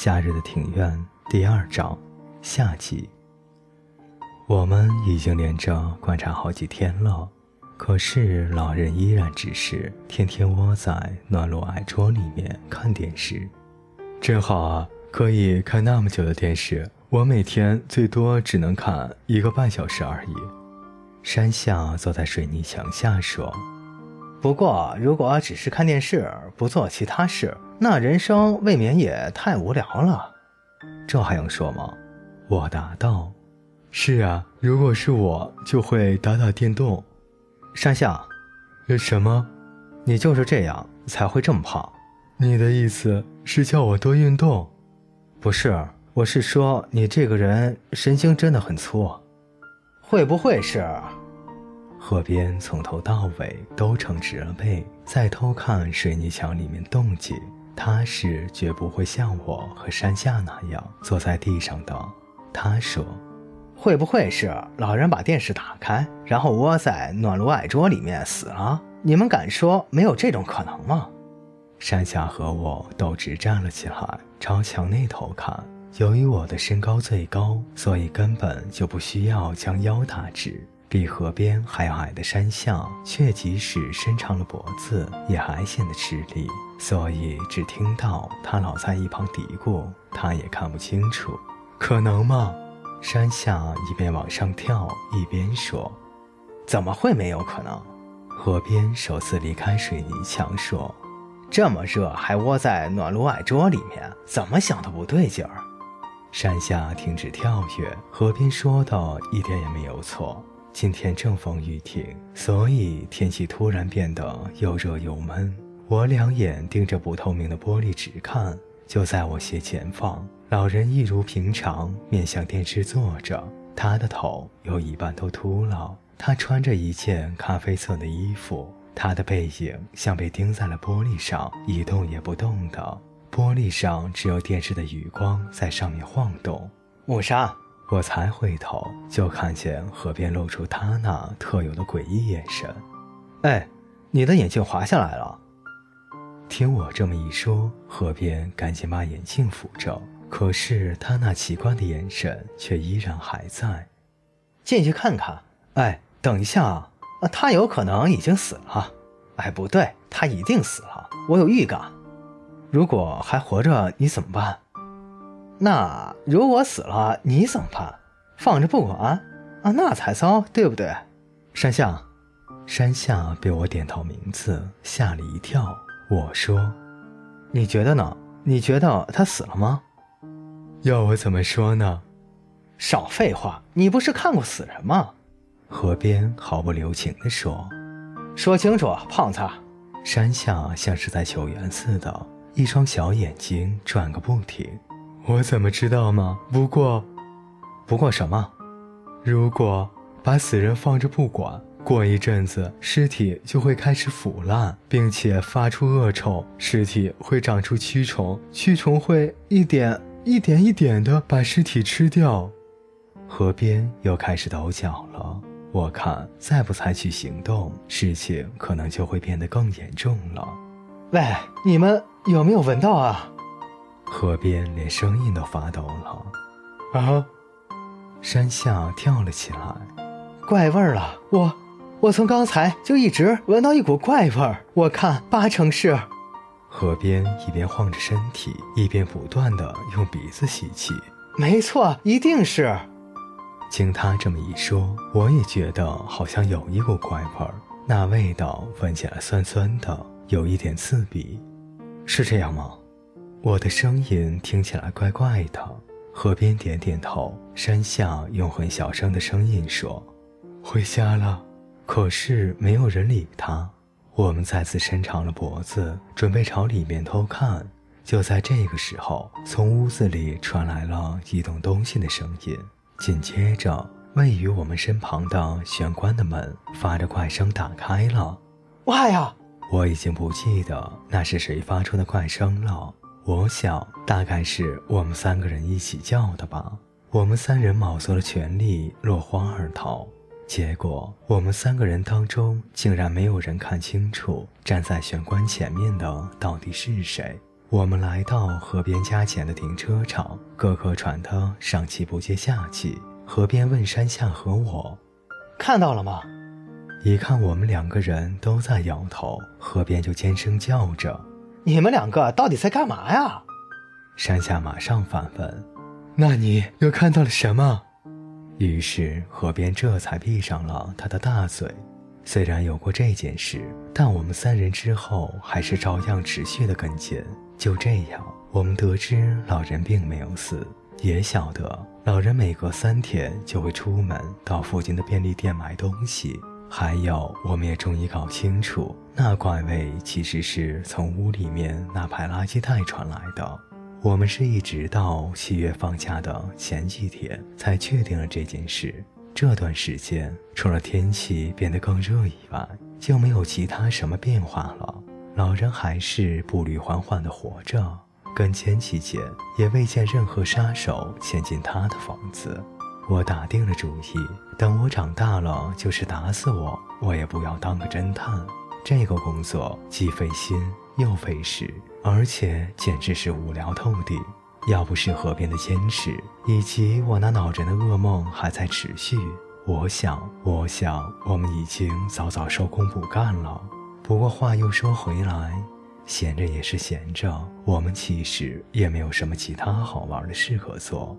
夏日的庭院第二章夏季。我们已经连着观察好几天了，可是老人依然只是天天窝在暖炉矮桌里面看电视。真好啊，可以看那么久的电视。我每天最多只能看一个半小时而已。山下坐在水泥墙下说：“不过，如果只是看电视，不做其他事。”那人生未免也太无聊了，这还用说吗？我答道：“是啊，如果是我，就会打打电动。”山下，什么？你就是这样才会这么胖？你的意思是叫我多运动？不是，我是说你这个人神经真的很粗。会不会是？河边从头到尾都撑直了背，在偷看水泥墙里面动静。他是绝不会像我和山下那样坐在地上的。他说：“会不会是老人把电视打开，然后窝在暖炉矮桌里面死了？你们敢说没有这种可能吗？”山下和我都直站了起来，朝墙那头看。由于我的身高最高，所以根本就不需要将腰打直。比河边还要矮的山下，却即使伸长了脖子，也还显得吃力。所以只听到他老在一旁嘀咕，他也看不清楚。可能吗？山下一边往上跳，一边说：“怎么会没有可能？”河边首次离开水泥墙，说：“这么热还窝在暖炉矮桌里面，怎么想都不对劲儿。”山下停止跳跃，河边说的一点也没有错。今天正风雨停，所以天气突然变得又热又闷。我两眼盯着不透明的玻璃直看，就在我斜前方，老人一如平常面向电视坐着，他的头有一半都秃了。他穿着一件咖啡色的衣服，他的背影像被钉在了玻璃上，一动也不动的。玻璃上只有电视的余光在上面晃动。五杀。我才回头，就看见河边露出他那特有的诡异眼神。哎，你的眼镜滑下来了。听我这么一说，河边赶紧把眼镜扶正。可是他那奇怪的眼神却依然还在。进去看看。哎，等一下啊，他有可能已经死了。哎，不对，他一定死了。我有预感。如果还活着，你怎么办？那如果死了，你怎么办？放着不管啊？那才糟，对不对？山下，山下被我点到名字，吓了一跳。我说：“你觉得呢？你觉得他死了吗？”要我怎么说呢？少废话！你不是看过死人吗？河边毫不留情地说：“说清楚，胖子。”山下像是在求援似的，一双小眼睛转个不停。我怎么知道吗？不过，不过什么？如果把死人放着不管，过一阵子尸体就会开始腐烂，并且发出恶臭，尸体会长出蛆虫，蛆虫会一点一点一点的把尸体吃掉。河边又开始抖脚了。我看再不采取行动，事情可能就会变得更严重了。喂，你们有没有闻到啊？河边连声音都发抖了，啊！山下跳了起来，怪味儿了！我，我从刚才就一直闻到一股怪味儿，我看八成是。河边一边晃着身体，一边不断的用鼻子吸气。没错，一定是。经他这么一说，我也觉得好像有一股怪味儿，那味道闻起来酸酸的，有一点刺鼻，是这样吗？我的声音听起来怪怪的，河边点点头，山下用很小声的声音说：“回家了。”可是没有人理他。我们再次伸长了脖子，准备朝里面偷看。就在这个时候，从屋子里传来了移动东西的声音，紧接着，位于我们身旁的玄关的门发着怪声打开了。哇呀！我已经不记得那是谁发出的怪声了。我想，大概是我们三个人一起叫的吧。我们三人卯足了全力，落荒而逃。结果，我们三个人当中，竟然没有人看清楚站在玄关前面的到底是谁。我们来到河边家前的停车场，个个喘得上气不接下气。河边问山下和我：“看到了吗？”一看我们两个人都在摇头，河边就尖声叫着：“你们两个到底在干嘛呀？”山下马上反问：“那你又看到了什么？”于是河边这才闭上了他的大嘴。虽然有过这件事，但我们三人之后还是照样持续的跟进。就这样，我们得知老人并没有死，也晓得老人每隔三天就会出门到附近的便利店买东西。还有，我们也终于搞清楚，那怪味其实是从屋里面那排垃圾袋传来的。我们是一直到七月放假的前几天才确定了这件事。这段时间，除了天气变得更热以外，就没有其他什么变化了。老人还是步履缓缓地活着，跟前期间也未见任何杀手潜进他的房子。我打定了主意，等我长大了，就是打死我，我也不要当个侦探。这个工作既费心又费时，而且简直是无聊透顶。要不是河边的坚持，以及我那恼人的噩梦还在持续，我想，我想，我们已经早早收工不干了。不过话又说回来，闲着也是闲着，我们其实也没有什么其他好玩的事可做。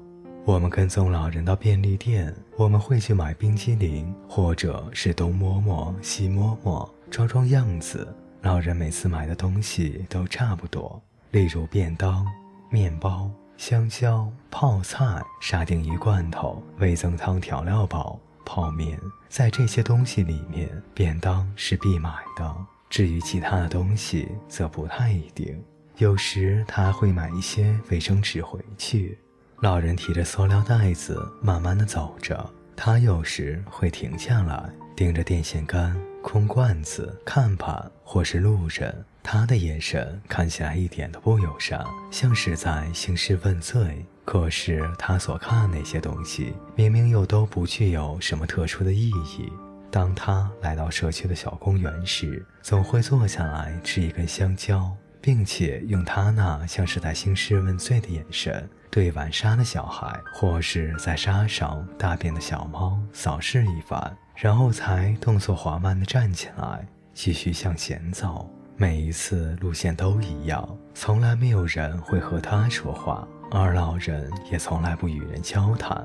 我们跟踪老人到便利店，我们会去买冰激凌，或者是东摸摸西摸摸，装装样子。老人每次买的东西都差不多，例如便当。面包、香蕉、泡菜、沙丁鱼罐头、味增汤调料包、泡面，在这些东西里面，便当是必买的。至于其他的东西，则不太一定。有时他会买一些卫生纸回去。老人提着塑料袋子，慢慢的走着。他有时会停下来，盯着电线杆、空罐子、看板或是路人。他的眼神看起来一点都不友善，像是在兴师问罪。可是他所看那些东西，明明又都不具有什么特殊的意义。当他来到社区的小公园时，总会坐下来吃一根香蕉，并且用他那像是在兴师问罪的眼神，对玩沙的小孩或是在沙上大便的小猫扫视一番，然后才动作缓慢地站起来，继续向前走。每一次路线都一样，从来没有人会和他说话，而老人也从来不与人交谈。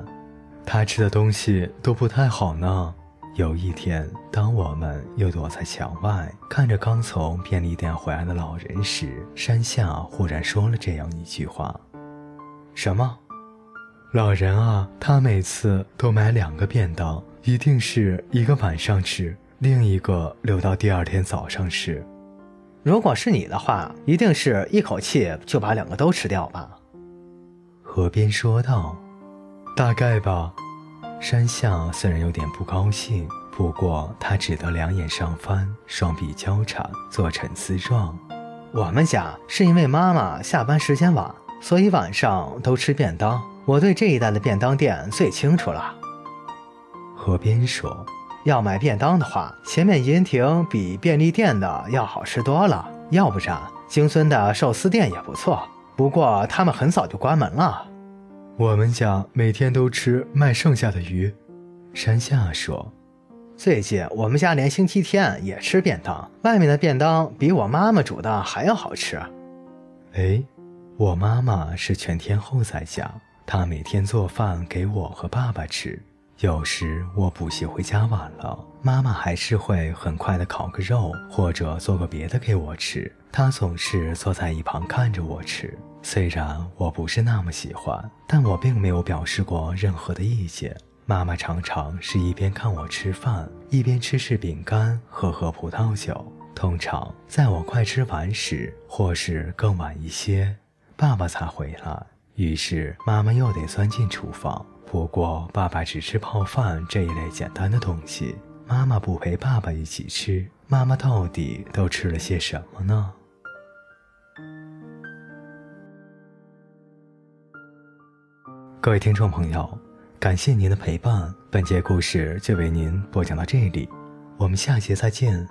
他吃的东西都不太好呢。有一天，当我们又躲在墙外看着刚从便利店回来的老人时，山下忽然说了这样一句话：“什么？老人啊，他每次都买两个便当，一定是一个晚上吃，另一个留到第二天早上吃。”如果是你的话，一定是一口气就把两个都吃掉吧。”河边说道。“大概吧。”山下虽然有点不高兴，不过他只得两眼上翻，双臂交叉，做沉思状。我们家是因为妈妈下班时间晚，所以晚上都吃便当。我对这一带的便当店最清楚了。”河边说。要买便当的话，前面银亭比便利店的要好吃多了。要不然，京村的寿司店也不错，不过他们很早就关门了。我们家每天都吃卖剩下的鱼。山下说：“最近我们家连星期天也吃便当，外面的便当比我妈妈煮的还要好吃。”哎，我妈妈是全天候在家，她每天做饭给我和爸爸吃。有时我补习回家晚了，妈妈还是会很快的烤个肉，或者做个别的给我吃。她总是坐在一旁看着我吃，虽然我不是那么喜欢，但我并没有表示过任何的意见。妈妈常常是一边看我吃饭，一边吃吃饼干，喝喝葡萄酒。通常在我快吃完时，或是更晚一些，爸爸才回来，于是妈妈又得钻进厨房。不过，爸爸只吃泡饭这一类简单的东西，妈妈不陪爸爸一起吃。妈妈到底都吃了些什么呢？各位听众朋友，感谢您的陪伴，本节故事就为您播讲到这里，我们下节再见。